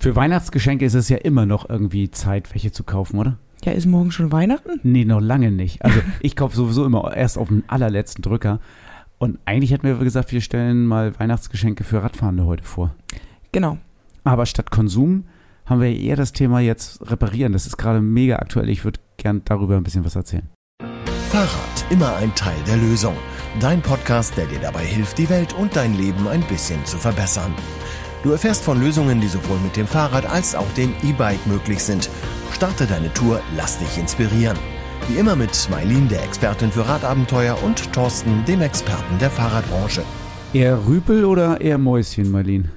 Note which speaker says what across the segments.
Speaker 1: Für Weihnachtsgeschenke ist es ja immer noch irgendwie Zeit, welche zu kaufen, oder?
Speaker 2: Ja, ist morgen schon Weihnachten?
Speaker 1: Nee, noch lange nicht. Also ich kaufe sowieso immer erst auf den allerletzten Drücker. Und eigentlich hätten wir gesagt, wir stellen mal Weihnachtsgeschenke für Radfahrende heute vor.
Speaker 2: Genau.
Speaker 1: Aber statt Konsum haben wir eher das Thema jetzt reparieren. Das ist gerade mega aktuell. Ich würde gern darüber ein bisschen was erzählen.
Speaker 3: Fahrrad, immer ein Teil der Lösung. Dein Podcast, der dir dabei hilft, die Welt und dein Leben ein bisschen zu verbessern. Du erfährst von Lösungen, die sowohl mit dem Fahrrad als auch dem E-Bike möglich sind. Starte deine Tour, lass dich inspirieren. Wie immer mit Mailin, der Expertin für Radabenteuer, und Thorsten, dem Experten der Fahrradbranche.
Speaker 1: Eher Rüpel oder eher Mäuschen, Marlene?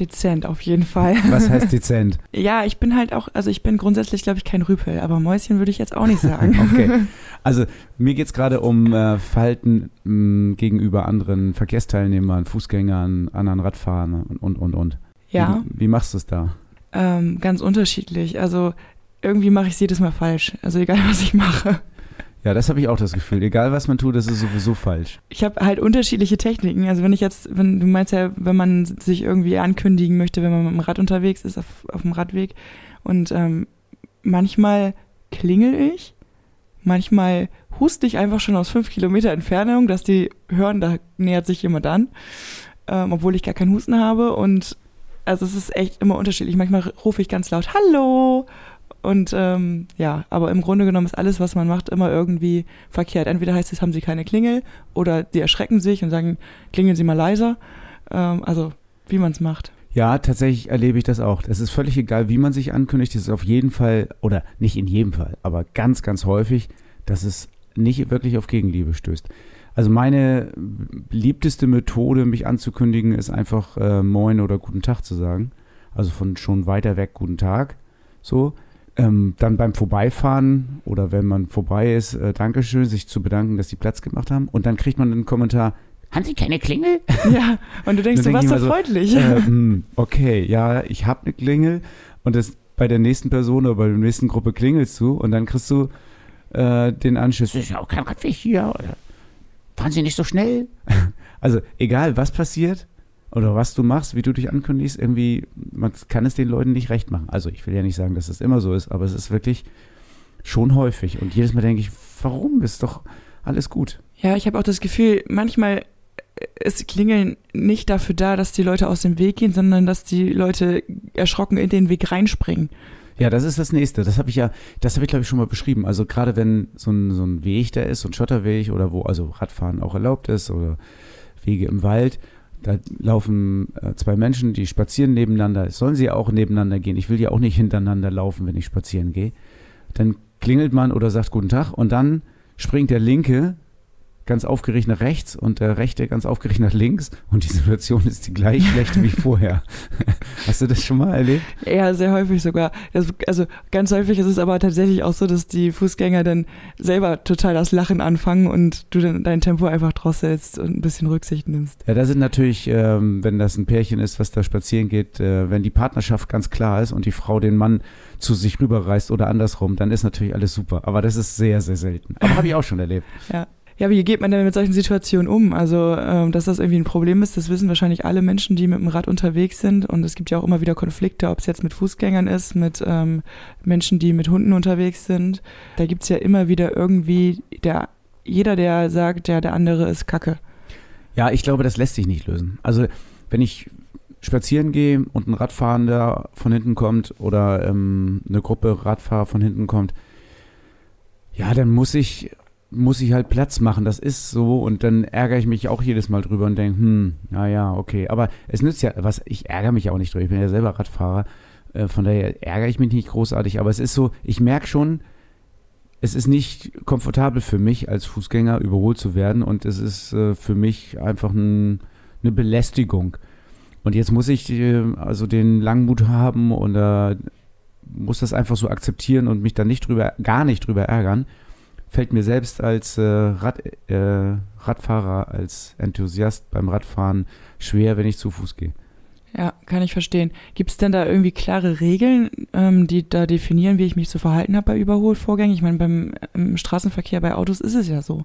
Speaker 2: Dezent auf jeden Fall.
Speaker 1: Was heißt dezent?
Speaker 2: ja, ich bin halt auch, also ich bin grundsätzlich, glaube ich, kein Rüpel, aber Mäuschen würde ich jetzt auch nicht sagen.
Speaker 1: okay. Also mir geht es gerade um äh, Verhalten mh, mm, gegenüber anderen Verkehrsteilnehmern, Fußgängern, anderen Radfahrern und, und, und. und.
Speaker 2: Ja.
Speaker 1: Wie, wie machst du es da?
Speaker 2: Ähm, ganz unterschiedlich. Also irgendwie mache ich es jedes Mal falsch. Also egal, was ich mache.
Speaker 1: Ja, das habe ich auch das Gefühl. Egal, was man tut, das ist sowieso falsch.
Speaker 2: Ich habe halt unterschiedliche Techniken. Also wenn ich jetzt, wenn du meinst ja, wenn man sich irgendwie ankündigen möchte, wenn man mit dem Rad unterwegs ist, auf, auf dem Radweg. Und ähm, manchmal klingel ich, manchmal huste ich einfach schon aus fünf Kilometer Entfernung, dass die hören, da nähert sich jemand an, ähm, obwohl ich gar keinen Husten habe. Und also es ist echt immer unterschiedlich. Manchmal rufe ich ganz laut Hallo und ähm, ja, aber im Grunde genommen ist alles, was man macht, immer irgendwie verkehrt. Entweder heißt es, haben sie keine Klingel oder die erschrecken sich und sagen, klingeln sie mal leiser. Ähm, also wie man es macht.
Speaker 1: Ja, tatsächlich erlebe ich das auch. Es ist völlig egal, wie man sich ankündigt. Es ist auf jeden Fall, oder nicht in jedem Fall, aber ganz, ganz häufig, dass es nicht wirklich auf Gegenliebe stößt. Also meine beliebteste Methode, mich anzukündigen, ist einfach äh, Moin oder Guten Tag zu sagen. Also von schon weiter weg Guten Tag. So. Ähm, dann beim Vorbeifahren oder wenn man vorbei ist, äh, Dankeschön, sich zu bedanken, dass die Platz gemacht haben. Und dann kriegt man einen Kommentar, haben Sie keine Klingel?
Speaker 2: Ja, und du denkst, du warst so freundlich.
Speaker 1: Äh, hm, okay, ja, ich habe eine Klingel und das bei der nächsten Person oder bei der nächsten Gruppe klingelst du und dann kriegst du äh, den Anschluss, ist ja auch kein Radweg hier oder fahren Sie nicht so schnell? Also egal, was passiert, oder was du machst, wie du dich ankündigst, irgendwie, man kann es den Leuten nicht recht machen. Also ich will ja nicht sagen, dass es immer so ist, aber es ist wirklich schon häufig. Und jedes Mal denke ich, warum ist doch alles gut?
Speaker 2: Ja, ich habe auch das Gefühl, manchmal ist Klingeln nicht dafür da, dass die Leute aus dem Weg gehen, sondern dass die Leute erschrocken in den Weg reinspringen.
Speaker 1: Ja, das ist das nächste. Das habe ich ja, das habe ich glaube ich schon mal beschrieben. Also gerade wenn so ein, so ein Weg da ist, so ein Schotterweg oder wo also Radfahren auch erlaubt ist oder Wege im Wald da laufen äh, zwei Menschen, die spazieren nebeneinander. Sollen sie auch nebeneinander gehen? Ich will ja auch nicht hintereinander laufen, wenn ich spazieren gehe. Dann klingelt man oder sagt Guten Tag und dann springt der Linke ganz aufgeregt nach rechts und der Rechte ganz aufgeregt nach links und die Situation ist die gleich schlecht wie vorher. Hast du das schon mal erlebt?
Speaker 2: Ja, sehr häufig sogar. also ganz häufig ist es aber tatsächlich auch so, dass die Fußgänger dann selber total das Lachen anfangen und du dann dein Tempo einfach drosselst und ein bisschen Rücksicht nimmst.
Speaker 1: Ja, da sind natürlich, ähm, wenn das ein Pärchen ist, was da spazieren geht, äh, wenn die Partnerschaft ganz klar ist und die Frau den Mann zu sich rüberreißt oder andersrum, dann ist natürlich alles super. Aber das ist sehr, sehr selten. Aber habe ich auch schon erlebt.
Speaker 2: Ja ja, wie geht man denn mit solchen Situationen um? Also, ähm, dass das irgendwie ein Problem ist, das wissen wahrscheinlich alle Menschen, die mit dem Rad unterwegs sind. Und es gibt ja auch immer wieder Konflikte, ob es jetzt mit Fußgängern ist, mit ähm, Menschen, die mit Hunden unterwegs sind. Da gibt es ja immer wieder irgendwie der, jeder, der sagt, ja, der andere ist Kacke.
Speaker 1: Ja, ich glaube, das lässt sich nicht lösen. Also, wenn ich spazieren gehe und ein Radfahrender von hinten kommt oder ähm, eine Gruppe Radfahrer von hinten kommt, ja, dann muss ich muss ich halt Platz machen. Das ist so und dann ärgere ich mich auch jedes Mal drüber und denke, hm, naja, okay. Aber es nützt ja, was, ich ärgere mich auch nicht drüber. Ich bin ja selber Radfahrer. Äh, von daher ärgere ich mich nicht großartig. Aber es ist so, ich merke schon, es ist nicht komfortabel für mich als Fußgänger überholt zu werden und es ist äh, für mich einfach ein, eine Belästigung. Und jetzt muss ich äh, also den Langmut haben und muss das einfach so akzeptieren und mich dann nicht drüber, gar nicht drüber ärgern fällt mir selbst als äh, Rad, äh, Radfahrer, als Enthusiast beim Radfahren schwer, wenn ich zu Fuß gehe.
Speaker 2: Ja, kann ich verstehen. Gibt es denn da irgendwie klare Regeln, ähm, die da definieren, wie ich mich zu verhalten habe bei Überholvorgängen? Ich meine, beim im Straßenverkehr bei Autos ist es ja so.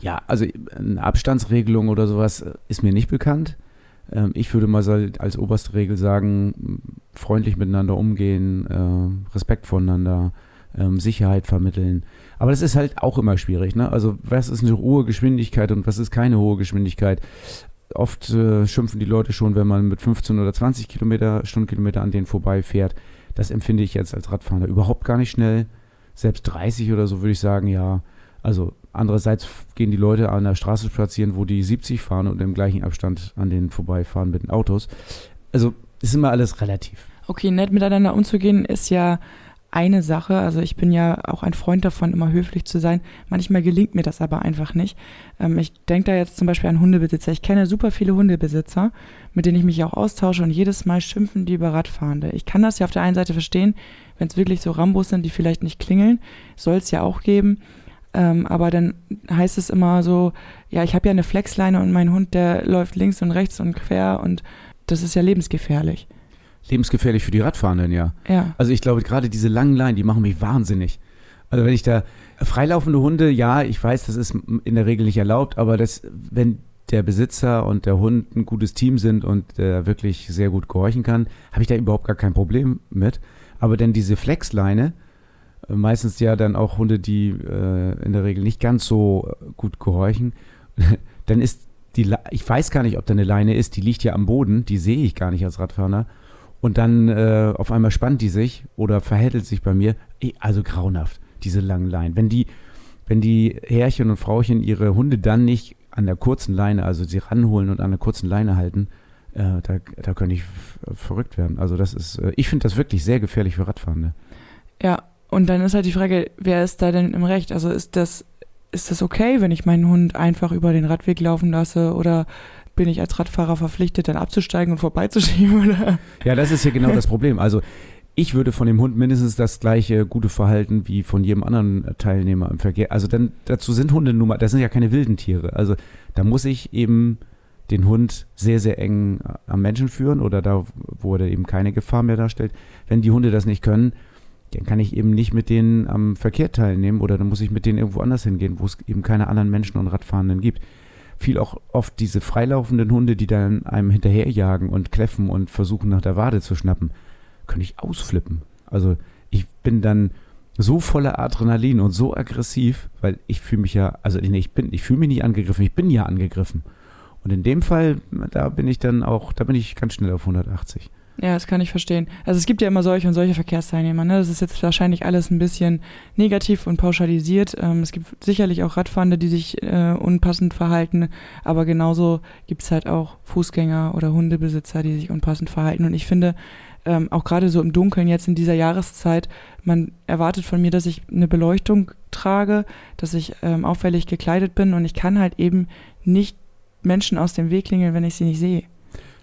Speaker 1: Ja, also eine Abstandsregelung oder sowas ist mir nicht bekannt. Ähm, ich würde mal als oberste Regel sagen, freundlich miteinander umgehen, äh, Respekt voneinander, ähm, Sicherheit vermitteln. Aber das ist halt auch immer schwierig. Ne? Also was ist eine hohe Geschwindigkeit und was ist keine hohe Geschwindigkeit? Oft äh, schimpfen die Leute schon, wenn man mit 15 oder 20 Kilometer, Stundenkilometer an denen vorbeifährt. Das empfinde ich jetzt als Radfahrer überhaupt gar nicht schnell. Selbst 30 oder so würde ich sagen, ja. Also andererseits gehen die Leute an der Straße spazieren, wo die 70 fahren und im gleichen Abstand an denen vorbeifahren mit den Autos. Also ist immer alles relativ.
Speaker 2: Okay, nett miteinander umzugehen ist ja eine Sache. Also ich bin ja auch ein Freund davon, immer höflich zu sein. Manchmal gelingt mir das aber einfach nicht. Ähm, ich denke da jetzt zum Beispiel an Hundebesitzer. Ich kenne super viele Hundebesitzer, mit denen ich mich auch austausche und jedes Mal schimpfen die über Radfahrende. Ich kann das ja auf der einen Seite verstehen, wenn es wirklich so Rambos sind, die vielleicht nicht klingeln, soll es ja auch geben. Ähm, aber dann heißt es immer so, ja, ich habe ja eine Flexleine und mein Hund, der läuft links und rechts und quer und das ist ja lebensgefährlich
Speaker 1: lebensgefährlich für die Radfahrenden, ja.
Speaker 2: ja.
Speaker 1: Also ich glaube, gerade diese langen Leinen, die machen mich wahnsinnig. Also wenn ich da freilaufende Hunde, ja, ich weiß, das ist in der Regel nicht erlaubt, aber das, wenn der Besitzer und der Hund ein gutes Team sind und äh, wirklich sehr gut gehorchen kann, habe ich da überhaupt gar kein Problem mit. Aber denn diese Flexleine, äh, meistens ja dann auch Hunde, die äh, in der Regel nicht ganz so äh, gut gehorchen, dann ist die, ich weiß gar nicht, ob da eine Leine ist, die liegt ja am Boden, die sehe ich gar nicht als Radfahrer und dann äh, auf einmal spannt die sich oder verhätelt sich bei mir. Also grauenhaft, diese langen Leinen. Wenn die, wenn die Herrchen und Frauchen ihre Hunde dann nicht an der kurzen Leine, also sie ranholen und an der kurzen Leine halten, äh, da, da könnte ich verrückt werden. Also das ist, äh, ich finde das wirklich sehr gefährlich für Radfahrende.
Speaker 2: Ja, und dann ist halt die Frage, wer ist da denn im Recht? Also ist das, ist das okay, wenn ich meinen Hund einfach über den Radweg laufen lasse oder bin ich als Radfahrer verpflichtet, dann abzusteigen und vorbeizuschieben? Oder?
Speaker 1: Ja, das ist ja genau das Problem. Also ich würde von dem Hund mindestens das gleiche gute Verhalten wie von jedem anderen Teilnehmer im Verkehr. Also dann dazu sind Hunde nun mal, das sind ja keine wilden Tiere. Also da muss ich eben den Hund sehr, sehr eng am Menschen führen oder da, wo er eben keine Gefahr mehr darstellt. Wenn die Hunde das nicht können, dann kann ich eben nicht mit denen am Verkehr teilnehmen oder dann muss ich mit denen irgendwo anders hingehen, wo es eben keine anderen Menschen und Radfahrenden gibt viel auch oft diese freilaufenden Hunde, die dann einem hinterherjagen und kläffen und versuchen nach der Wade zu schnappen, könnte ich ausflippen. Also ich bin dann so voller Adrenalin und so aggressiv, weil ich fühle mich ja, also ich bin, ich fühle mich nicht angegriffen, ich bin ja angegriffen. Und in dem Fall, da bin ich dann auch, da bin ich ganz schnell auf 180.
Speaker 2: Ja, das kann ich verstehen. Also es gibt ja immer solche und solche Verkehrsteilnehmer. Ne? Das ist jetzt wahrscheinlich alles ein bisschen negativ und pauschalisiert. Ähm, es gibt sicherlich auch Radfahrende, die sich äh, unpassend verhalten, aber genauso gibt es halt auch Fußgänger oder Hundebesitzer, die sich unpassend verhalten. Und ich finde, ähm, auch gerade so im Dunkeln jetzt in dieser Jahreszeit, man erwartet von mir, dass ich eine Beleuchtung trage, dass ich ähm, auffällig gekleidet bin und ich kann halt eben nicht Menschen aus dem Weg klingeln, wenn ich sie nicht sehe.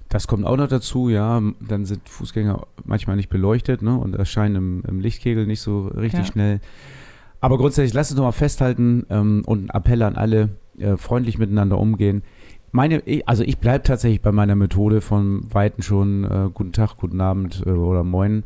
Speaker 1: Das kommt auch noch dazu, ja. Dann sind Fußgänger manchmal nicht beleuchtet ne, und erscheinen im, im Lichtkegel nicht so richtig ja. schnell. Aber grundsätzlich, lasst uns nochmal festhalten ähm, und ein Appell an alle, äh, freundlich miteinander umgehen. Meine, also ich bleibe tatsächlich bei meiner Methode von Weiten schon äh, Guten Tag, Guten Abend äh, oder Moin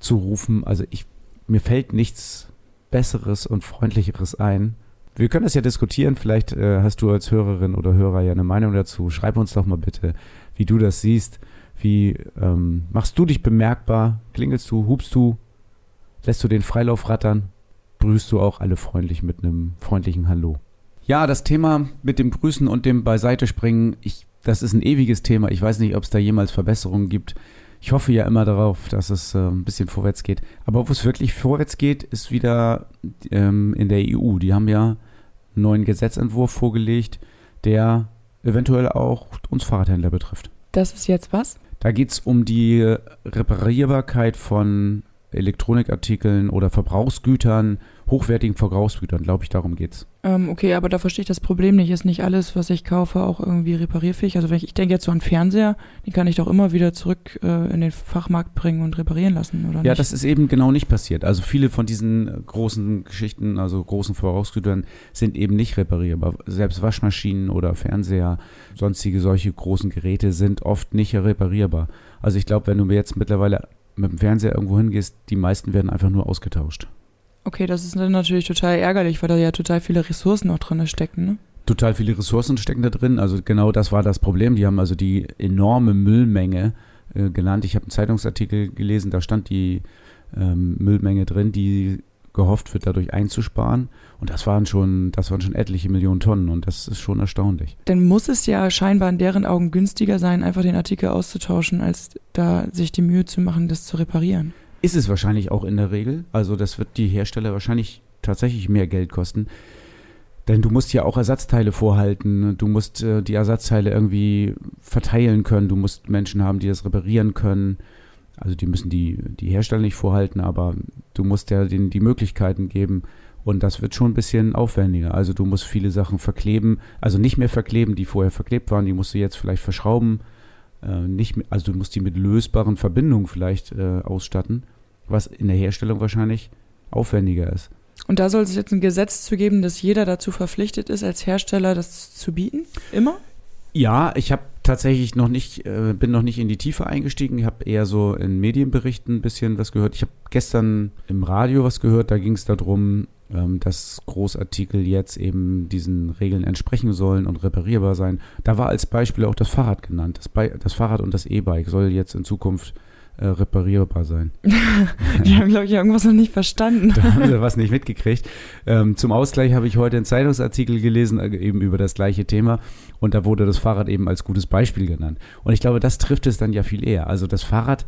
Speaker 1: zu rufen. Also ich, mir fällt nichts Besseres und Freundlicheres ein. Wir können das ja diskutieren. Vielleicht äh, hast du als Hörerin oder Hörer ja eine Meinung dazu. Schreib uns doch mal bitte wie du das siehst. Wie ähm, machst du dich bemerkbar? Klingelst du, hubst du, lässt du den Freilauf rattern? Grüßt du auch alle freundlich mit einem freundlichen Hallo? Ja, das Thema mit dem Grüßen und dem Beiseitespringen, ich, das ist ein ewiges Thema. Ich weiß nicht, ob es da jemals Verbesserungen gibt. Ich hoffe ja immer darauf, dass es äh, ein bisschen vorwärts geht. Aber wo es wirklich vorwärts geht, ist wieder ähm, in der EU. Die haben ja einen neuen Gesetzentwurf vorgelegt, der eventuell auch uns Fahrradhändler betrifft.
Speaker 2: Das ist jetzt was?
Speaker 1: Da geht es um die Reparierbarkeit von Elektronikartikeln oder Verbrauchsgütern, hochwertigen Verbrauchsgütern, glaube ich, darum geht's.
Speaker 2: Ähm, okay, aber da verstehe ich das Problem nicht. Ist nicht alles, was ich kaufe, auch irgendwie reparierfähig? Also wenn ich, ich denke jetzt so an Fernseher, den kann ich doch immer wieder zurück äh, in den Fachmarkt bringen und reparieren lassen, oder?
Speaker 1: Ja, nicht? das ist eben genau nicht passiert. Also viele von diesen großen Geschichten, also großen Verbrauchsgütern, sind eben nicht reparierbar. Selbst Waschmaschinen oder Fernseher, sonstige solche großen Geräte sind oft nicht reparierbar. Also ich glaube, wenn du mir jetzt mittlerweile mit dem Fernseher irgendwo hingehst, die meisten werden einfach nur ausgetauscht.
Speaker 2: Okay, das ist natürlich total ärgerlich, weil da ja total viele Ressourcen auch drin stecken, ne?
Speaker 1: Total viele Ressourcen stecken da drin. Also genau das war das Problem. Die haben also die enorme Müllmenge äh, genannt. Ich habe einen Zeitungsartikel gelesen, da stand die ähm, Müllmenge drin, die gehofft wird, dadurch einzusparen. Und das waren schon, das waren schon etliche Millionen Tonnen und das ist schon erstaunlich.
Speaker 2: Dann muss es ja scheinbar in deren Augen günstiger sein, einfach den Artikel auszutauschen, als da sich die Mühe zu machen, das zu reparieren.
Speaker 1: Ist es wahrscheinlich auch in der Regel. Also das wird die Hersteller wahrscheinlich tatsächlich mehr Geld kosten. Denn du musst ja auch Ersatzteile vorhalten. Du musst äh, die Ersatzteile irgendwie verteilen können. Du musst Menschen haben, die das reparieren können. Also die müssen die, die Hersteller nicht vorhalten, aber du musst ja denen die Möglichkeiten geben. Und das wird schon ein bisschen aufwendiger. Also du musst viele Sachen verkleben, also nicht mehr verkleben, die vorher verklebt waren, die musst du jetzt vielleicht verschrauben. Äh, nicht, also du musst die mit lösbaren Verbindungen vielleicht äh, ausstatten, was in der Herstellung wahrscheinlich aufwendiger ist.
Speaker 2: Und da soll es jetzt ein Gesetz zu geben, dass jeder dazu verpflichtet ist, als Hersteller das zu bieten? Immer?
Speaker 1: Ja, ich habe tatsächlich noch nicht, äh, bin noch nicht in die Tiefe eingestiegen. Ich habe eher so in Medienberichten ein bisschen was gehört. Ich habe gestern im Radio was gehört, da ging es darum, ähm, dass Großartikel jetzt eben diesen Regeln entsprechen sollen und reparierbar sein. Da war als Beispiel auch das Fahrrad genannt. Das, Be das Fahrrad und das E-Bike soll jetzt in Zukunft äh, reparierbar sein.
Speaker 2: Die haben, glaube ich, irgendwas noch nicht verstanden.
Speaker 1: da haben sie was nicht mitgekriegt. Ähm, zum Ausgleich habe ich heute einen Zeitungsartikel gelesen, äh, eben über das gleiche Thema. Und da wurde das Fahrrad eben als gutes Beispiel genannt. Und ich glaube, das trifft es dann ja viel eher. Also das Fahrrad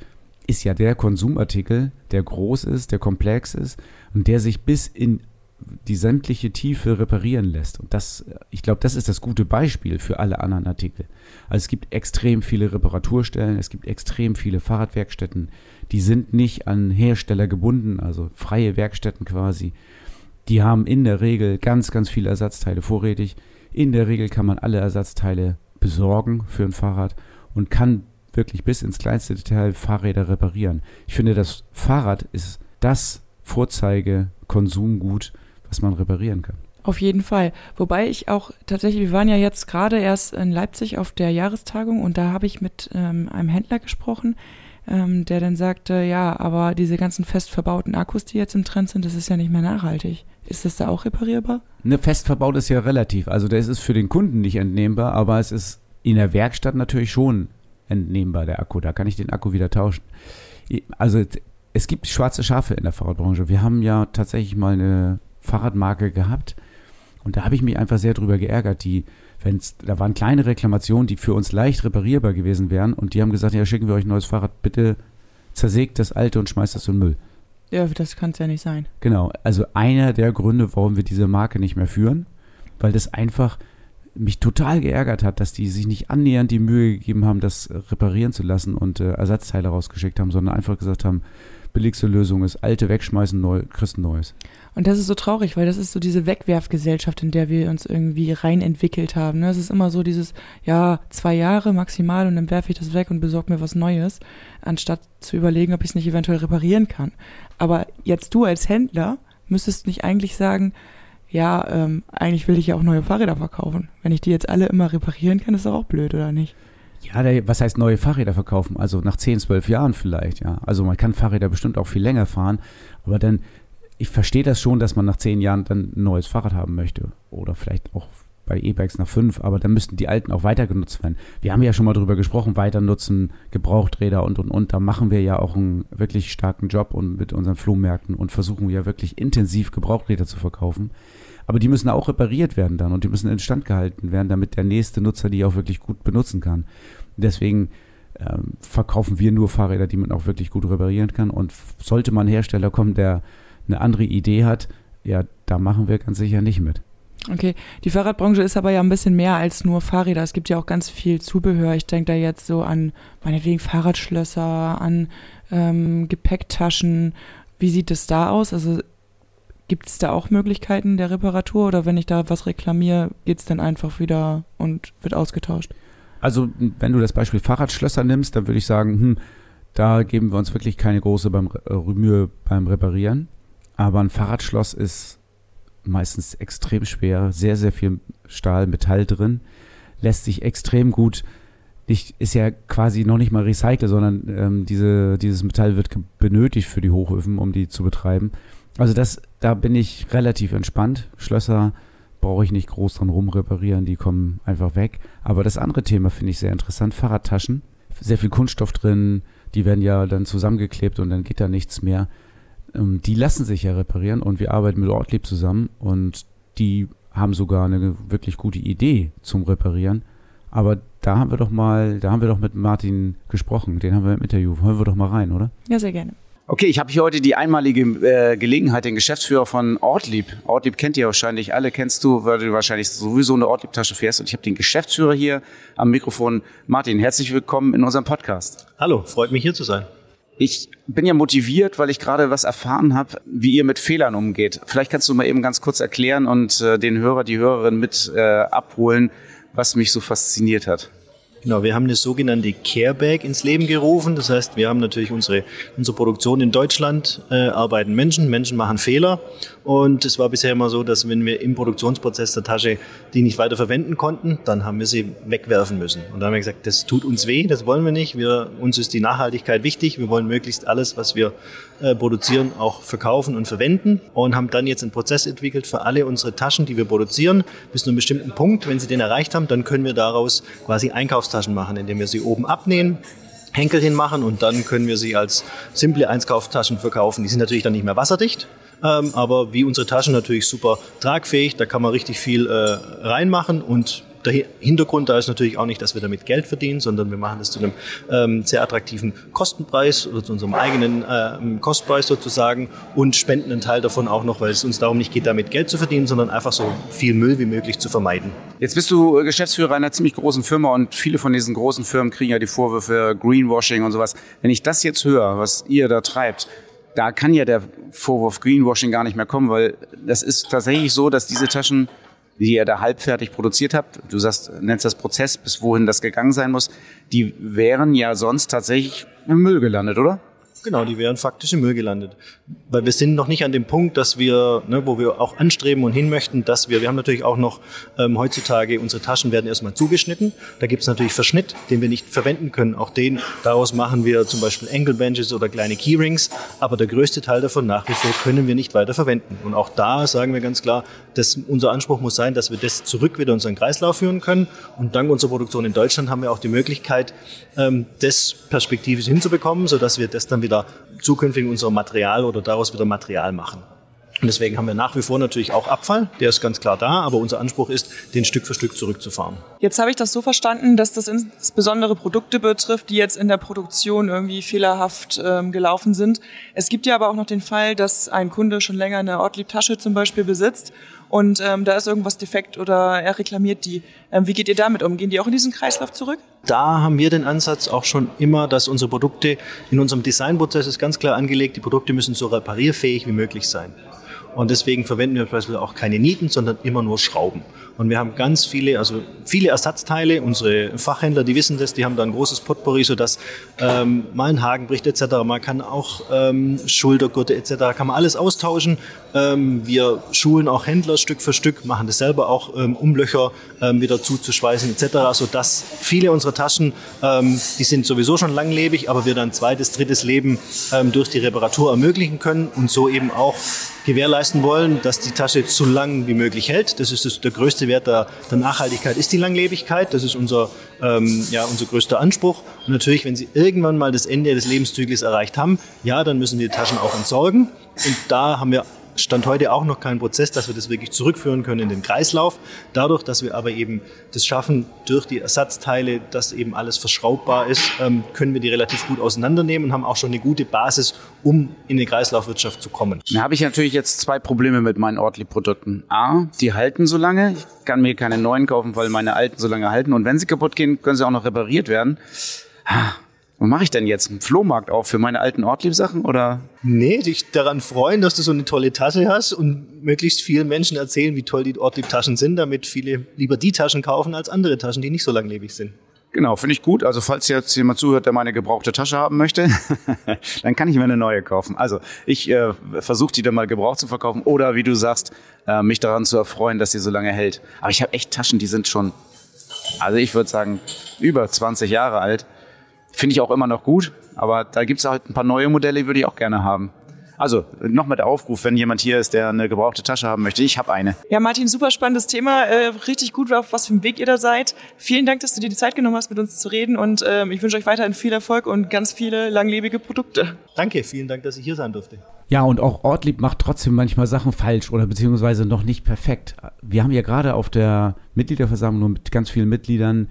Speaker 1: ist ja der Konsumartikel, der groß ist, der komplex ist und der sich bis in die sämtliche Tiefe reparieren lässt. Und das, ich glaube, das ist das gute Beispiel für alle anderen Artikel. Also es gibt extrem viele Reparaturstellen, es gibt extrem viele Fahrradwerkstätten, die sind nicht an Hersteller gebunden, also freie Werkstätten quasi. Die haben in der Regel ganz, ganz viele Ersatzteile vorrätig. In der Regel kann man alle Ersatzteile besorgen für ein Fahrrad und kann wirklich bis ins kleinste Detail Fahrräder reparieren. Ich finde, das Fahrrad ist das Vorzeige-Konsumgut, was man reparieren kann.
Speaker 2: Auf jeden Fall. Wobei ich auch tatsächlich, wir waren ja jetzt gerade erst in Leipzig auf der Jahrestagung und da habe ich mit ähm, einem Händler gesprochen, ähm, der dann sagte, ja, aber diese ganzen fest verbauten Akkus, die jetzt im Trend sind, das ist ja nicht mehr nachhaltig. Ist das da auch reparierbar?
Speaker 1: Ne, fest verbaut ist ja relativ. Also das ist für den Kunden nicht entnehmbar, aber es ist in der Werkstatt natürlich schon entnehmbar, der Akku. Da kann ich den Akku wieder tauschen. Also es gibt schwarze Schafe in der Fahrradbranche. Wir haben ja tatsächlich mal eine Fahrradmarke gehabt. Und da habe ich mich einfach sehr drüber geärgert. Die, wenn's, da waren kleine Reklamationen, die für uns leicht reparierbar gewesen wären. Und die haben gesagt, ja, schicken wir euch ein neues Fahrrad, bitte zersägt das alte und schmeißt das in den Müll.
Speaker 2: Ja, das kann es ja nicht sein.
Speaker 1: Genau, also einer der Gründe, warum wir diese Marke nicht mehr führen, weil das einfach mich total geärgert hat, dass die sich nicht annähernd die Mühe gegeben haben, das reparieren zu lassen und äh, Ersatzteile rausgeschickt haben, sondern einfach gesagt haben, billigste Lösung ist, alte wegschmeißen, neu, kriegst ein neues.
Speaker 2: Und das ist so traurig, weil das ist so diese Wegwerfgesellschaft, in der wir uns irgendwie rein entwickelt haben. Ne? Es ist immer so dieses, ja, zwei Jahre maximal und dann werfe ich das weg und besorge mir was Neues, anstatt zu überlegen, ob ich es nicht eventuell reparieren kann. Aber jetzt du als Händler müsstest nicht eigentlich sagen, ja, ähm, eigentlich will ich ja auch neue Fahrräder verkaufen. Wenn ich die jetzt alle immer reparieren kann, ist doch auch blöd, oder nicht?
Speaker 1: Ja, der, was heißt neue Fahrräder verkaufen? Also nach 10, 12 Jahren vielleicht, ja. Also man kann Fahrräder bestimmt auch viel länger fahren, aber dann ich verstehe das schon, dass man nach zehn Jahren dann ein neues Fahrrad haben möchte. Oder vielleicht auch bei E-Bikes nach fünf, aber dann müssten die alten auch weiter genutzt werden. Wir haben ja schon mal drüber gesprochen, weiter nutzen, Gebrauchträder und und und. Da machen wir ja auch einen wirklich starken Job und mit unseren Flohmärkten und versuchen ja wirklich intensiv Gebrauchträder zu verkaufen. Aber die müssen auch repariert werden dann und die müssen instand gehalten werden, damit der nächste Nutzer die auch wirklich gut benutzen kann. Deswegen ähm, verkaufen wir nur Fahrräder, die man auch wirklich gut reparieren kann. Und sollte man Hersteller kommen, der eine andere Idee hat, ja, da machen wir ganz sicher nicht mit.
Speaker 2: Okay, die Fahrradbranche ist aber ja ein bisschen mehr als nur Fahrräder. Es gibt ja auch ganz viel Zubehör. Ich denke da jetzt so an meinetwegen Fahrradschlösser, an ähm, Gepäcktaschen. Wie sieht es da aus? Also gibt es da auch Möglichkeiten der Reparatur oder wenn ich da was reklamiere, geht es dann einfach wieder und wird ausgetauscht?
Speaker 1: Also wenn du das Beispiel Fahrradschlösser nimmst, dann würde ich sagen, hm, da geben wir uns wirklich keine große beim, äh, Mühe beim Reparieren. Aber ein Fahrradschloss ist meistens extrem schwer, sehr, sehr viel Stahl, Metall drin, lässt sich extrem gut, nicht, ist ja quasi noch nicht mal recycelt, sondern ähm, diese, dieses Metall wird benötigt für die Hochöfen, um die zu betreiben. Also das, da bin ich relativ entspannt. Schlösser brauche ich nicht groß dran rumreparieren, die kommen einfach weg. Aber das andere Thema finde ich sehr interessant, Fahrradtaschen. Sehr viel Kunststoff drin, die werden ja dann zusammengeklebt und dann geht da nichts mehr. Ähm, die lassen sich ja reparieren und wir arbeiten mit Ortlieb zusammen und die haben sogar eine wirklich gute Idee zum Reparieren. Aber da haben wir doch mal, da haben wir doch mit Martin gesprochen, den haben wir im Interview. Hören wir doch mal rein, oder?
Speaker 2: Ja, sehr gerne.
Speaker 1: Okay, ich habe hier heute die einmalige äh, Gelegenheit, den Geschäftsführer von Ortlieb. Ortlieb kennt ihr wahrscheinlich alle, kennst du, weil du wahrscheinlich sowieso eine Ortlieb-Tasche fährst. Und ich habe den Geschäftsführer hier am Mikrofon. Martin, herzlich willkommen in unserem Podcast.
Speaker 4: Hallo, freut mich hier zu sein.
Speaker 1: Ich bin ja motiviert, weil ich gerade was erfahren habe, wie ihr mit Fehlern umgeht. Vielleicht kannst du mal eben ganz kurz erklären und äh, den Hörer, die Hörerin mit äh, abholen, was mich so fasziniert hat.
Speaker 4: Genau, wir haben eine sogenannte Carebag ins Leben gerufen. Das heißt, wir haben natürlich unsere, unsere Produktion in Deutschland, äh, arbeiten Menschen, Menschen machen Fehler. Und es war bisher immer so, dass wenn wir im Produktionsprozess der Tasche die nicht weiter verwenden konnten, dann haben wir sie wegwerfen müssen. Und da haben wir gesagt, das tut uns weh, das wollen wir nicht. Wir, uns ist die Nachhaltigkeit wichtig. Wir wollen möglichst alles, was wir äh, produzieren, auch verkaufen und verwenden. Und haben dann jetzt einen Prozess entwickelt für alle unsere Taschen, die wir produzieren, bis zu einem bestimmten Punkt. Wenn sie den erreicht haben, dann können wir daraus quasi Einkaufs Einkaufstaschen machen, indem wir sie oben abnähen, Henkel hinmachen und dann können wir sie als simple Einkaufstaschen verkaufen. Die sind natürlich dann nicht mehr wasserdicht, ähm, aber wie unsere Taschen natürlich super tragfähig, da kann man richtig viel äh, reinmachen und der Hintergrund da ist natürlich auch nicht, dass wir damit Geld verdienen, sondern wir machen das zu einem ähm, sehr attraktiven Kostenpreis oder zu unserem eigenen ähm, Kostpreis sozusagen und spenden einen Teil davon auch noch, weil es uns darum nicht geht, damit Geld zu verdienen, sondern einfach so viel Müll wie möglich zu vermeiden.
Speaker 1: Jetzt bist du Geschäftsführer einer ziemlich großen Firma und viele von diesen großen Firmen kriegen ja die Vorwürfe Greenwashing und sowas. Wenn ich das jetzt höre, was ihr da treibt, da kann ja der Vorwurf Greenwashing gar nicht mehr kommen, weil das ist tatsächlich so, dass diese Taschen die ihr da halbfertig produziert habt, du sagst, nennst das Prozess, bis wohin das gegangen sein muss, die wären ja sonst tatsächlich im Müll gelandet, oder?
Speaker 4: Genau, die wären faktisch im Müll gelandet. Weil wir sind noch nicht an dem Punkt, dass wir, ne, wo wir auch anstreben und hin möchten, dass wir, wir haben natürlich auch noch ähm, heutzutage, unsere Taschen werden erstmal zugeschnitten. Da gibt es natürlich Verschnitt, den wir nicht verwenden können. Auch den, daraus machen wir zum Beispiel Ankle Benches oder kleine Keyrings. Aber der größte Teil davon nach wie vor können wir nicht weiter verwenden. Und auch da sagen wir ganz klar, dass unser Anspruch muss sein, dass wir das zurück wieder in unseren Kreislauf führen können. Und dank unserer Produktion in Deutschland haben wir auch die Möglichkeit, ähm, das perspektivisch hinzubekommen, sodass wir das dann wieder zukünftig unser Material oder daraus wieder Material machen. Und deswegen haben wir nach wie vor natürlich auch Abfall, der ist ganz klar da, aber unser Anspruch ist, den Stück für Stück zurückzufahren.
Speaker 2: Jetzt habe ich das so verstanden, dass das insbesondere Produkte betrifft, die jetzt in der Produktion irgendwie fehlerhaft ähm, gelaufen sind. Es gibt ja aber auch noch den Fall, dass ein Kunde schon länger eine Ortlieb-Tasche zum Beispiel besitzt und ähm, da ist irgendwas defekt oder er reklamiert die. Ähm, wie geht ihr damit um? Gehen die auch in diesen Kreislauf zurück?
Speaker 4: Da haben wir den Ansatz auch schon immer, dass unsere Produkte in unserem Designprozess ist ganz klar angelegt, die Produkte müssen so reparierfähig wie möglich sein. Und deswegen verwenden wir beispielsweise auch keine Nieten, sondern immer nur Schrauben. Und wir haben ganz viele, also viele Ersatzteile. Unsere Fachhändler, die wissen das, die haben da ein großes Potpourri, sodass ähm, mal ein Haken bricht etc. Man kann auch ähm, Schultergurte etc. kann man alles austauschen. Ähm, wir schulen auch Händler Stück für Stück, machen das selber auch, ähm, um Löcher ähm, wieder zuzuschweißen etc. Sodass viele unserer Taschen, ähm, die sind sowieso schon langlebig, aber wir dann zweites, drittes Leben ähm, durch die Reparatur ermöglichen können und so eben auch gewährleisten wollen, dass die Tasche so lang wie möglich hält. Das ist das, der größte Wert der, der, Nachhaltigkeit, ist die Langlebigkeit. Das ist unser, ähm, ja, unser größter Anspruch. Und natürlich, wenn Sie irgendwann mal das Ende des Lebenszyklus erreicht haben, ja, dann müssen wir die Taschen auch entsorgen. Und da haben wir Stand heute auch noch kein Prozess, dass wir das wirklich zurückführen können in den Kreislauf. Dadurch, dass wir aber eben das schaffen durch die Ersatzteile, dass eben alles verschraubbar ist, ähm, können wir die relativ gut auseinandernehmen und haben auch schon eine gute Basis, um in die Kreislaufwirtschaft zu kommen.
Speaker 1: Da habe ich natürlich jetzt zwei Probleme mit meinen Ortli-Produkten. A, die halten so lange. Ich kann mir keine neuen kaufen, weil meine alten so lange halten. Und wenn sie kaputt gehen, können sie auch noch repariert werden. Was mache ich denn jetzt? Einen Flohmarkt auf für meine alten Ortlieb-Sachen oder?
Speaker 4: Nee, dich daran freuen, dass du so eine tolle Tasche hast und möglichst vielen Menschen erzählen, wie toll die Ortlieb-Taschen sind, damit viele lieber die Taschen kaufen als andere Taschen, die nicht so langlebig sind.
Speaker 1: Genau, finde ich gut. Also falls jetzt jemand zuhört, der meine gebrauchte Tasche haben möchte, dann kann ich mir eine neue kaufen. Also ich äh, versuche die dann mal gebraucht zu verkaufen oder wie du sagst, äh, mich daran zu erfreuen, dass sie so lange hält. Aber ich habe echt Taschen, die sind schon, also ich würde sagen, über 20 Jahre alt. Finde ich auch immer noch gut, aber da gibt es halt ein paar neue Modelle, die würde ich auch gerne haben. Also nochmal der Aufruf, wenn jemand hier ist, der eine gebrauchte Tasche haben möchte. Ich habe eine.
Speaker 2: Ja, Martin, super spannendes Thema. Äh, richtig gut, auf was für einem Weg ihr da seid. Vielen Dank, dass du dir die Zeit genommen hast, mit uns zu reden. Und ähm, ich wünsche euch weiterhin viel Erfolg und ganz viele langlebige Produkte.
Speaker 4: Danke, vielen Dank, dass ich hier sein durfte.
Speaker 1: Ja, und auch Ortlieb macht trotzdem manchmal Sachen falsch oder beziehungsweise noch nicht perfekt. Wir haben ja gerade auf der Mitgliederversammlung mit ganz vielen Mitgliedern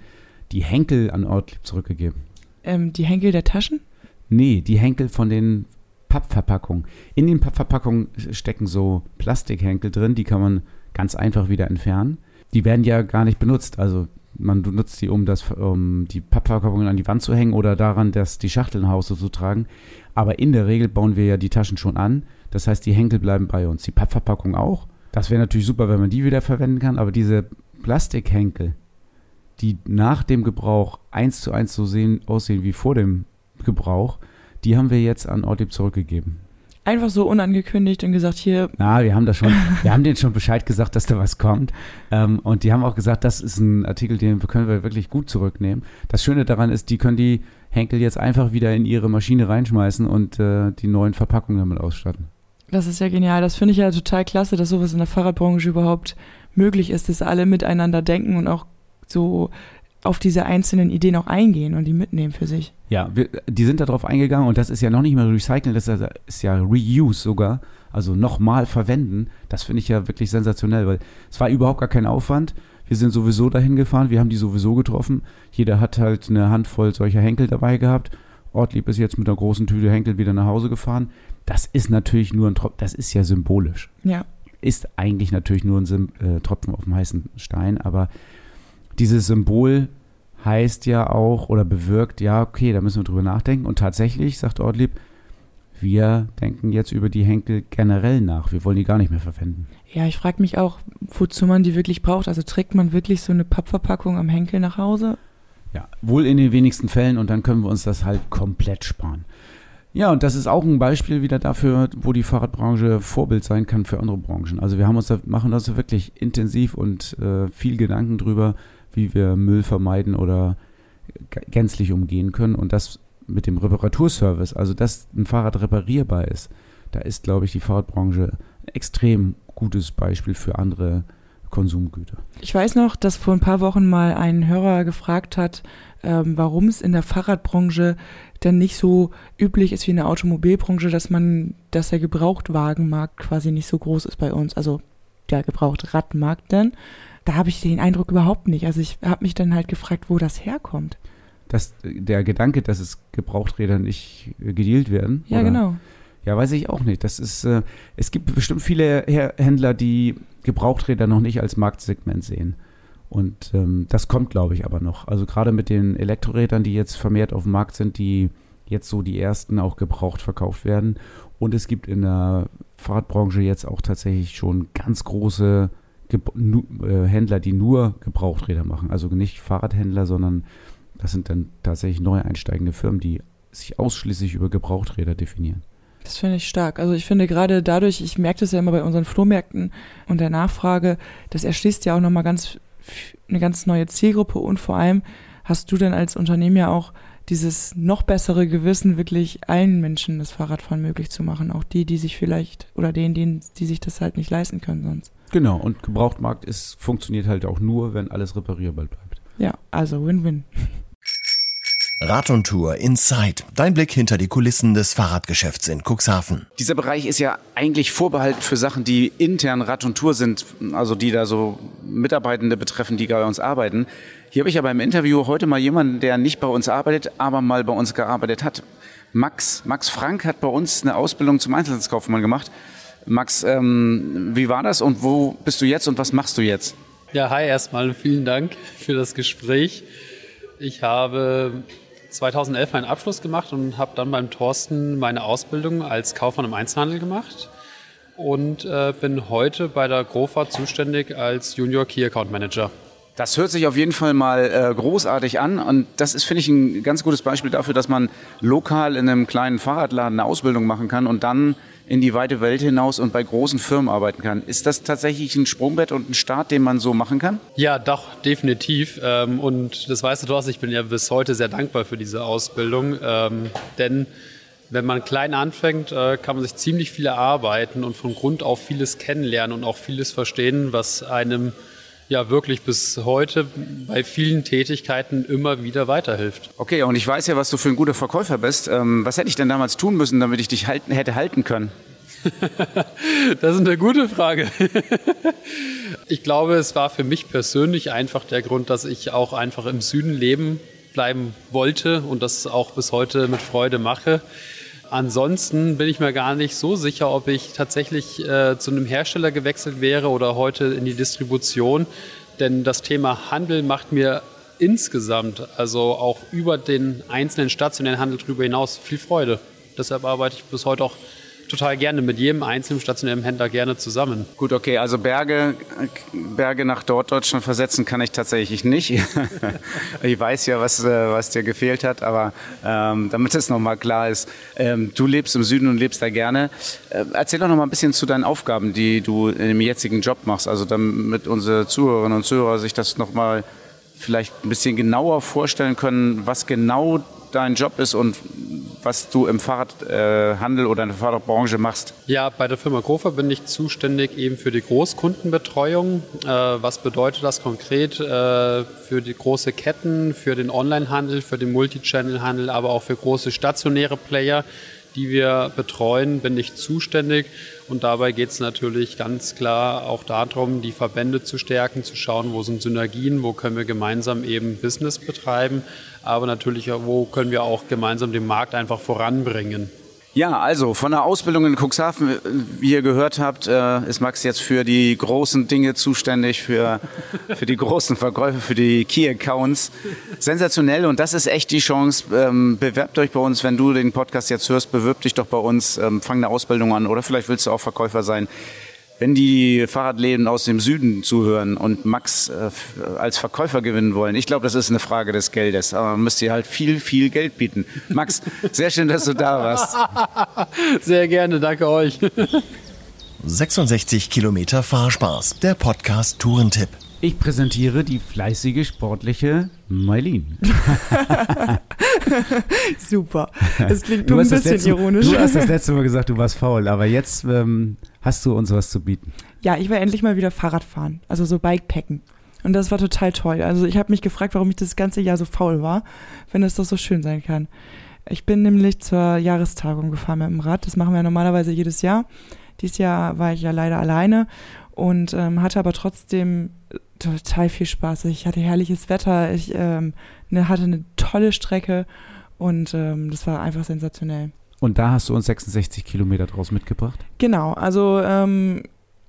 Speaker 1: die Henkel an Ortlieb zurückgegeben.
Speaker 2: Ähm, die Henkel der Taschen?
Speaker 1: Nee, die Henkel von den Pappverpackungen. In den Pappverpackungen stecken so Plastikhenkel drin, die kann man ganz einfach wieder entfernen. Die werden ja gar nicht benutzt. Also man benutzt die, um, das, um die Pappverpackungen an die Wand zu hängen oder daran, dass die Schachteln nach Hause zu tragen. Aber in der Regel bauen wir ja die Taschen schon an. Das heißt, die Henkel bleiben bei uns. Die Pappverpackung auch. Das wäre natürlich super, wenn man die wieder verwenden kann. Aber diese Plastikhenkel, die nach dem Gebrauch eins zu eins so sehen, aussehen wie vor dem Gebrauch, die haben wir jetzt an Ortlieb zurückgegeben.
Speaker 2: Einfach so unangekündigt und gesagt, hier.
Speaker 1: Na, wir haben das schon, wir haben denen schon Bescheid gesagt, dass da was kommt. Ähm, und die haben auch gesagt, das ist ein Artikel, den können wir wirklich gut zurücknehmen. Das Schöne daran ist, die können die Henkel jetzt einfach wieder in ihre Maschine reinschmeißen und äh, die neuen Verpackungen damit ausstatten.
Speaker 2: Das ist ja genial. Das finde ich ja total klasse, dass sowas in der Fahrradbranche überhaupt möglich ist, dass alle miteinander denken und auch so auf diese einzelnen Ideen auch eingehen und die mitnehmen für sich.
Speaker 1: Ja, wir, die sind darauf eingegangen und das ist ja noch nicht mehr Recyceln, das ist ja Reuse sogar, also nochmal verwenden. Das finde ich ja wirklich sensationell, weil es war überhaupt gar kein Aufwand. Wir sind sowieso dahin gefahren, wir haben die sowieso getroffen. Jeder hat halt eine Handvoll solcher Henkel dabei gehabt. Ortlieb ist jetzt mit einer großen Tüte Henkel wieder nach Hause gefahren. Das ist natürlich nur ein Tropfen, das ist ja symbolisch.
Speaker 2: Ja.
Speaker 1: Ist eigentlich natürlich nur ein Sim äh, Tropfen auf dem heißen Stein, aber dieses Symbol heißt ja auch oder bewirkt, ja, okay, da müssen wir drüber nachdenken. Und tatsächlich, sagt Ortlieb, wir denken jetzt über die Henkel generell nach. Wir wollen die gar nicht mehr verwenden.
Speaker 2: Ja, ich frage mich auch, wozu man die wirklich braucht. Also trägt man wirklich so eine Pappverpackung am Henkel nach Hause?
Speaker 1: Ja, wohl in den wenigsten Fällen und dann können wir uns das halt komplett sparen. Ja, und das ist auch ein Beispiel wieder dafür, wo die Fahrradbranche Vorbild sein kann für andere Branchen. Also wir haben uns da, machen uns wirklich intensiv und äh, viel Gedanken drüber, wie wir Müll vermeiden oder gänzlich umgehen können. Und das mit dem Reparaturservice, also dass ein Fahrrad reparierbar ist, da ist, glaube ich, die Fahrradbranche ein extrem gutes Beispiel für andere Konsumgüter.
Speaker 2: Ich weiß noch, dass vor ein paar Wochen mal ein Hörer gefragt hat, ähm, warum es in der Fahrradbranche denn nicht so üblich ist wie in der Automobilbranche, dass man, dass der Gebrauchtwagenmarkt quasi nicht so groß ist bei uns. Also der Gebrauchtradmarkt denn da habe ich den Eindruck überhaupt nicht. Also ich habe mich dann halt gefragt, wo das herkommt.
Speaker 1: Dass der Gedanke, dass es Gebrauchträder nicht äh, gedealt werden.
Speaker 2: Ja, oder? genau.
Speaker 1: Ja, weiß ich auch nicht. Das ist, äh, es gibt bestimmt viele Händler, die Gebrauchträder noch nicht als Marktsegment sehen. Und ähm, das kommt, glaube ich, aber noch. Also gerade mit den Elektrorädern, die jetzt vermehrt auf dem Markt sind, die jetzt so die ersten auch gebraucht verkauft werden. Und es gibt in der Fahrradbranche jetzt auch tatsächlich schon ganz große äh, Händler, die nur Gebrauchträder machen. Also nicht Fahrradhändler, sondern das sind dann tatsächlich neu einsteigende Firmen, die sich ausschließlich über Gebrauchträder definieren.
Speaker 2: Das finde ich stark. Also ich finde gerade dadurch, ich merke das ja immer bei unseren Flohmärkten und der Nachfrage, das erschließt ja auch nochmal ganz eine ganz neue Zielgruppe und vor allem hast du dann als Unternehmen ja auch dieses noch bessere Gewissen, wirklich allen Menschen das Fahrradfahren möglich zu machen. Auch die, die sich vielleicht oder denen, denen, die sich das halt nicht leisten können sonst.
Speaker 1: Genau, und Gebrauchtmarkt ist, funktioniert halt auch nur, wenn alles reparierbar bleibt.
Speaker 2: Ja, also Win-Win.
Speaker 3: Rad und Tour Inside. Dein Blick hinter die Kulissen des Fahrradgeschäfts in Cuxhaven.
Speaker 1: Dieser Bereich ist ja eigentlich vorbehalten für Sachen, die intern Rad und Tour sind, also die da so Mitarbeitende betreffen, die bei uns arbeiten. Hier habe ich aber im Interview heute mal jemanden, der nicht bei uns arbeitet, aber mal bei uns gearbeitet hat. Max, Max Frank hat bei uns eine Ausbildung zum Einzelhandelskaufmann gemacht Max, ähm, wie war das und wo bist du jetzt und was machst du jetzt?
Speaker 5: Ja, hi erstmal, vielen Dank für das Gespräch. Ich habe 2011 meinen Abschluss gemacht und habe dann beim Thorsten meine Ausbildung als Kaufmann im Einzelhandel gemacht und äh, bin heute bei der Grofa zuständig als Junior Key Account Manager.
Speaker 1: Das hört sich auf jeden Fall mal äh, großartig an und das ist, finde ich, ein ganz gutes Beispiel dafür, dass man lokal in einem kleinen Fahrradladen eine Ausbildung machen kann und dann in die weite Welt hinaus und bei großen Firmen arbeiten kann. Ist das tatsächlich ein Sprungbett und ein Start, den man so machen kann?
Speaker 5: Ja, doch, definitiv. Ähm, und das weißt du, Thorsten, ich bin ja bis heute sehr dankbar für diese Ausbildung, ähm, denn wenn man klein anfängt, äh, kann man sich ziemlich viel erarbeiten und von Grund auf vieles kennenlernen und auch vieles verstehen, was einem ja wirklich bis heute bei vielen Tätigkeiten immer wieder weiterhilft.
Speaker 1: Okay, und ich weiß ja, was du für ein guter Verkäufer bist. Ähm, was hätte ich denn damals tun müssen, damit ich dich halten, hätte halten können?
Speaker 5: das ist eine gute Frage. ich glaube, es war für mich persönlich einfach der Grund, dass ich auch einfach im Süden leben bleiben wollte und das auch bis heute mit Freude mache. Ansonsten bin ich mir gar nicht so sicher, ob ich tatsächlich äh, zu einem Hersteller gewechselt wäre oder heute in die Distribution. Denn das Thema Handel macht mir insgesamt, also auch über den einzelnen stationären Handel darüber hinaus, viel Freude. Deshalb arbeite ich bis heute auch total gerne mit jedem einzelnen stationären Händler gerne zusammen.
Speaker 1: Gut, okay, also Berge, Berge nach Norddeutschland versetzen kann ich tatsächlich nicht. ich weiß ja, was, äh, was dir gefehlt hat, aber ähm, damit es nochmal klar ist, ähm, du lebst im Süden und lebst da gerne. Äh, erzähl doch nochmal ein bisschen zu deinen Aufgaben, die du dem jetzigen Job machst, also damit unsere Zuhörerinnen und Zuhörer sich das nochmal vielleicht ein bisschen genauer vorstellen können, was genau dein Job ist und was du im Fahrradhandel äh, oder in der Fahrradbranche machst.
Speaker 5: Ja, bei der Firma Grofer bin ich zuständig eben für die Großkundenbetreuung. Äh, was bedeutet das konkret äh, für die große Ketten, für den Onlinehandel, für den Multichannel-Handel, aber auch für große stationäre Player, die wir betreuen, bin ich zuständig. Und dabei geht es natürlich ganz klar auch darum, die Verbände zu stärken, zu schauen, wo sind Synergien, wo können wir gemeinsam eben Business betreiben, aber natürlich, wo können wir auch gemeinsam den Markt einfach voranbringen.
Speaker 1: Ja, also von der Ausbildung in Cuxhaven, wie ihr gehört habt, äh, ist Max jetzt für die großen Dinge zuständig, für, für die großen Verkäufe, für die Key-Accounts. Sensationell und das ist echt die Chance. Ähm, bewerbt euch bei uns, wenn du den Podcast jetzt hörst, bewirb dich doch bei uns, ähm, fang eine Ausbildung an oder vielleicht willst du auch Verkäufer sein. Wenn die Fahrradläden aus dem Süden zuhören und Max äh, als Verkäufer gewinnen wollen, ich glaube, das ist eine Frage des Geldes. Aber man müsste halt viel, viel Geld bieten. Max, sehr schön, dass du da warst.
Speaker 5: Sehr gerne, danke euch.
Speaker 3: 66 Kilometer Fahrspaß, der Podcast Tourentipp.
Speaker 1: Ich präsentiere die fleißige, sportliche Mailin.
Speaker 2: Super. Das klingt du ein bisschen letzte, ironisch.
Speaker 1: Du hast das letzte Mal gesagt, du warst faul, aber jetzt ähm, hast du uns was zu bieten.
Speaker 2: Ja, ich will endlich mal wieder Fahrrad fahren, also so Bikepacken. Und das war total toll. Also ich habe mich gefragt, warum ich das ganze Jahr so faul war, wenn es doch so schön sein kann. Ich bin nämlich zur Jahrestagung gefahren mit dem Rad. Das machen wir normalerweise jedes Jahr. Dieses Jahr war ich ja leider alleine und ähm, hatte aber trotzdem total viel Spaß. Ich hatte herrliches Wetter, ich ähm, ne, hatte eine tolle Strecke und ähm, das war einfach sensationell.
Speaker 1: Und da hast du uns 66 Kilometer draus mitgebracht?
Speaker 2: Genau, also ähm,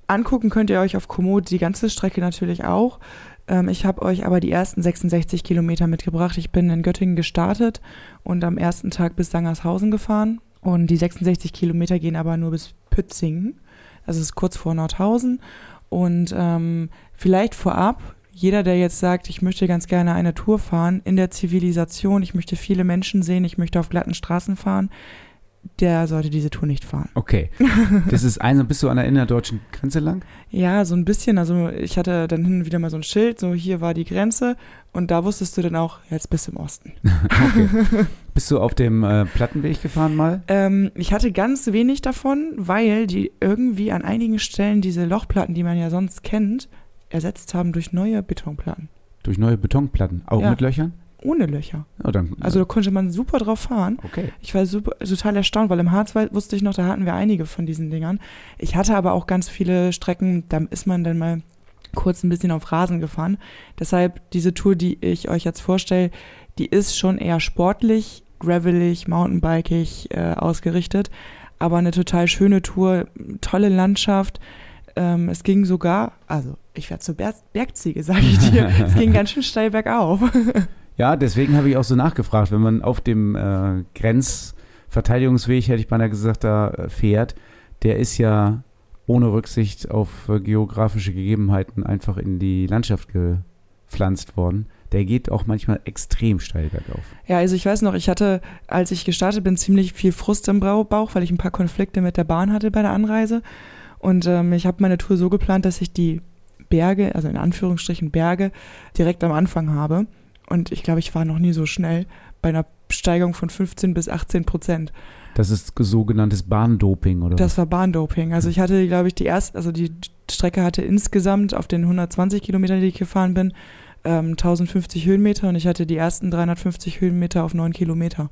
Speaker 2: angucken könnt ihr euch auf Komoot die ganze Strecke natürlich auch. Ähm, ich habe euch aber die ersten 66 Kilometer mitgebracht. Ich bin in Göttingen gestartet und am ersten Tag bis Sangershausen gefahren. Und die 66 Kilometer gehen aber nur bis Pützingen. Das ist kurz vor Nordhausen. Und ähm, vielleicht vorab, jeder, der jetzt sagt, ich möchte ganz gerne eine Tour fahren in der Zivilisation, ich möchte viele Menschen sehen, ich möchte auf glatten Straßen fahren, der sollte diese Tour nicht fahren.
Speaker 1: Okay. Das ist eine, bist du an der innerdeutschen Grenze lang?
Speaker 2: Ja, so ein bisschen. Also ich hatte dann hin und wieder mal so ein Schild, so hier war die Grenze und da wusstest du dann auch, jetzt bist du im Osten.
Speaker 1: Okay. bist du auf dem äh, Plattenweg gefahren mal?
Speaker 2: Ähm, ich hatte ganz wenig davon, weil die irgendwie an einigen Stellen diese Lochplatten, die man ja sonst kennt, ersetzt haben durch neue Betonplatten.
Speaker 1: Durch neue Betonplatten? Auch ja. mit Löchern?
Speaker 2: Ohne Löcher.
Speaker 1: Oh, dann,
Speaker 2: also da konnte man super drauf fahren.
Speaker 1: Okay.
Speaker 2: Ich war super, total erstaunt, weil im Harz wusste ich noch, da hatten wir einige von diesen Dingern. Ich hatte aber auch ganz viele Strecken, da ist man dann mal kurz ein bisschen auf Rasen gefahren. Deshalb diese Tour, die ich euch jetzt vorstelle, die ist schon eher sportlich, gravelig, mountainbikig äh, ausgerichtet, aber eine total schöne Tour, tolle Landschaft. Ähm, es ging sogar, also ich werde zur Bergziege, sage ich dir. es ging ganz schön steil bergauf.
Speaker 1: Ja, deswegen habe ich auch so nachgefragt, wenn man auf dem äh, Grenzverteidigungsweg, hätte ich beinahe gesagt, da äh, fährt, der ist ja ohne Rücksicht auf äh, geografische Gegebenheiten einfach in die Landschaft gepflanzt worden. Der geht auch manchmal extrem steil bergauf.
Speaker 2: Ja, also ich weiß noch, ich hatte, als ich gestartet bin, ziemlich viel Frust im Bauch, weil ich ein paar Konflikte mit der Bahn hatte bei der Anreise. Und ähm, ich habe meine Tour so geplant, dass ich die Berge, also in Anführungsstrichen Berge, direkt am Anfang habe. Und ich glaube, ich war noch nie so schnell bei einer Steigung von 15 bis 18 Prozent.
Speaker 1: Das ist sogenanntes Bahndoping, oder?
Speaker 2: Das war Bahndoping. Also ich hatte, glaube ich, die erste, also die Strecke hatte insgesamt auf den 120 Kilometern, die ich gefahren bin, ähm, 1050 Höhenmeter und ich hatte die ersten 350 Höhenmeter auf 9 Kilometer.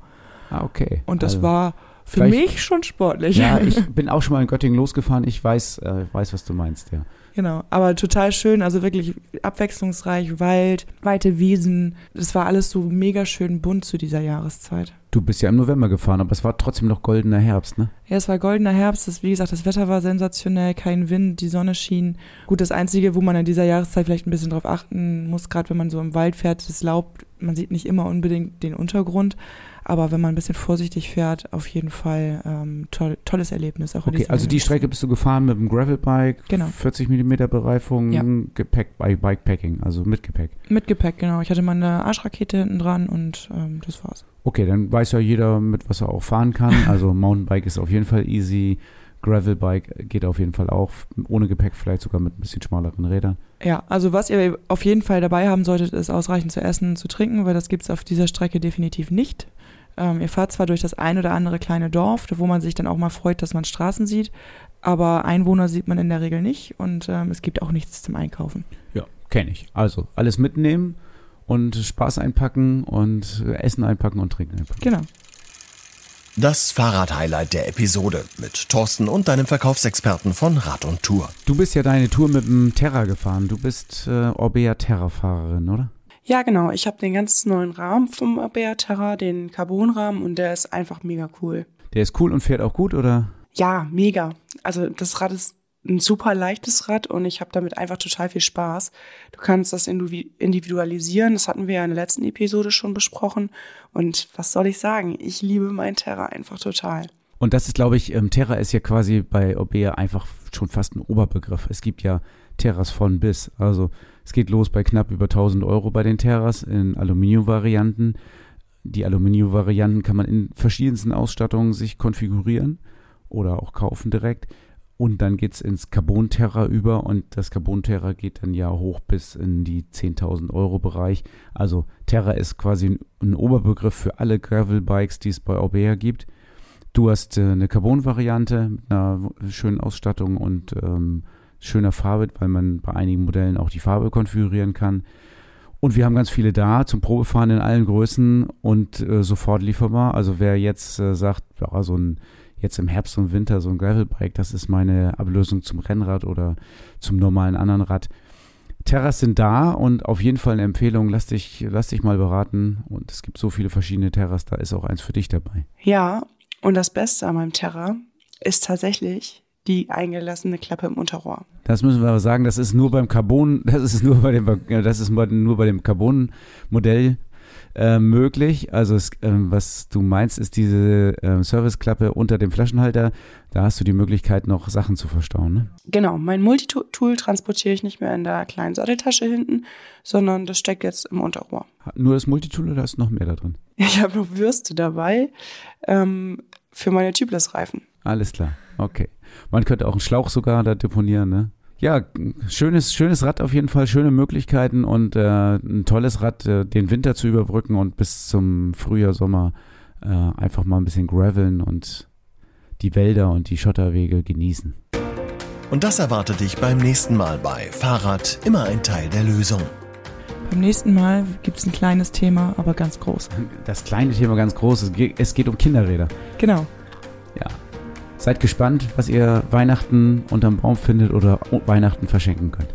Speaker 1: Ah, okay.
Speaker 2: Und das
Speaker 1: Also-
Speaker 2: war für
Speaker 1: Vielleicht-
Speaker 2: mich schon sportlich.
Speaker 1: Ja, ich bin auch schon mal in Göttingen losgefahren. Ich weiß, äh, weiß was du meinst, ja.
Speaker 2: Genau, aber total schön, also wirklich abwechslungsreich, Wald, weite Wiesen. Das war alles so mega schön bunt zu dieser Jahreszeit.
Speaker 1: Du bist ja im November gefahren, aber es war trotzdem noch goldener Herbst, ne?
Speaker 2: Ja, es war goldener Herbst, das, wie gesagt, das Wetter war sensationell, kein Wind, die Sonne schien. Gut, das Einzige, wo man in dieser Jahreszeit vielleicht ein bisschen drauf achten muss, gerade wenn man so im Wald fährt, das Laub, man sieht nicht immer unbedingt den Untergrund, aber wenn man ein bisschen vorsichtig fährt, auf jeden Fall ähm, toll, tolles Erlebnis. Auch
Speaker 1: Okay, also die. Strecke bist du gefahren mit dem Gravelbike,
Speaker 2: Genau.
Speaker 1: 40 mm Bereifung,
Speaker 2: Ja.
Speaker 1: Gepäck bei Bikepacking, also mit Gepäck.
Speaker 2: Mit Gepäck, genau. Ich hatte meine Arschrakete hinten dran und ähm, das war's.
Speaker 1: Okay, dann weiß ja jeder, mit was er auch fahren kann. Also Mountainbike ist auf jeden Fall easy, Gravelbike geht auf jeden Fall auch, ohne Gepäck vielleicht sogar mit ein bisschen schmaleren Rädern.
Speaker 2: Ja, also was ihr auf jeden Fall dabei haben solltet, ist ausreichend zu essen und zu trinken, weil das gibt's auf dieser Strecke definitiv nicht. Ähm, ihr fahrt zwar durch das ein oder andere kleine Dorf, wo man sich dann auch mal freut, dass man Straßen sieht, aber Einwohner sieht man in der Regel nicht und ähm, es gibt auch nichts zum Einkaufen.
Speaker 1: Ja, kenne ich. Also alles mitnehmen und Spaß einpacken und Essen einpacken und Trinken einpacken.
Speaker 2: Genau.
Speaker 3: Das Fahrrad-Highlight der Episode mit Thorsten und deinem Verkaufsexperten von Rad und Tour.
Speaker 1: Du bist ja deine Tour mit dem Terra gefahren. Du bist äh, Orbea Terra-Fahrerin, oder?
Speaker 6: Ja, genau. Ich habe den ganz neuen Rahmen vom Abea Terra, den Carbonrahmen und der ist einfach mega cool.
Speaker 1: Der ist cool und fährt auch gut, oder?
Speaker 6: Ja, mega. Also das Rad ist ein super leichtes Rad und ich habe damit einfach total viel Spaß. Du kannst das indivi- individualisieren, das hatten wir ja in der letzten Episode schon besprochen. Und was soll ich sagen? Ich liebe mein Terra einfach total.
Speaker 1: Und das ist, glaube ich, ähm, Terra ist ja quasi bei Orbea einfach schon fast ein Oberbegriff. Es gibt ja Terras von bis. Also es geht los bei knapp über 1000 Euro bei den Terras in Aluminium-Varianten. Die Aluminium-Varianten kann man in verschiedensten Ausstattungen sich konfigurieren oder auch kaufen direkt. Und dann geht es ins Carbon-Terra über und das Carbon-Terra geht dann ja hoch bis in die 10.000 Euro Bereich. Also Terra ist quasi ein, Oberbegriff für alle Gravel-Bikes, die es bei Orbea gibt. Du hast äh, eine Carbon-Variante mit einer schönen Ausstattung und ähm, schöner Farbe, weil man bei einigen Modellen auch die Farbe konfigurieren kann. Und wir haben ganz viele da zum Probefahren in allen Größen und äh, sofort lieferbar. Also wer jetzt äh, sagt, ja, so ein jetzt im Herbst und Winter so ein Gravelbike, das ist meine Ablösung zum Rennrad oder zum normalen anderen Rad. Terras sind da und auf jeden Fall eine Empfehlung, lass dich, lass dich mal beraten. Und es gibt so viele verschiedene Terras, da ist auch eins für dich dabei.
Speaker 6: Ja, und das Beste an meinem Terra ist tatsächlich die eingelassene Klappe im Unterrohr.
Speaker 1: Das müssen wir aber sagen, das ist nur beim Carbon, das ist nur bei dem, das ist nur bei dem Carbon-Modell äh, möglich. Also es, ähm, was du meinst, ist diese ähm, Serviceklappe unter dem Flaschenhalter. Da hast du die Möglichkeit, noch Sachen zu verstauen. Ne?
Speaker 6: Genau, mein Multitool transportiere ich nicht mehr in der kleinen Satteltasche hinten, sondern das steckt jetzt im Unterrohr.
Speaker 1: Nur das Multitool oder ist noch mehr da drin?
Speaker 6: Ich habe noch Würste dabei ähm, für meine Tubeless-Reifen.
Speaker 1: Alles klar, okay. Man könnte auch einen Schlauch sogar da deponieren, ne? Ja, schönes, schönes Rad auf jeden Fall, schöne Möglichkeiten und äh, ein tolles Rad, äh, den Winter zu überbrücken und bis zum Frühjahr, Sommer äh, einfach mal ein bisschen graveln und die Wälder und die Schotterwege genießen.
Speaker 3: Und das erwartet dich beim nächsten Mal bei Fahrrad immer ein Teil der Lösung.
Speaker 2: Beim nächsten Mal gibt's ein kleines Thema, aber ganz groß.
Speaker 1: Das kleine Thema ganz groß, es geht, es geht um Kinderräder.
Speaker 2: Genau.
Speaker 1: Ja. Seid gespannt, was ihr Weihnachten unterm Baum findet oder Weihnachten verschenken könnt.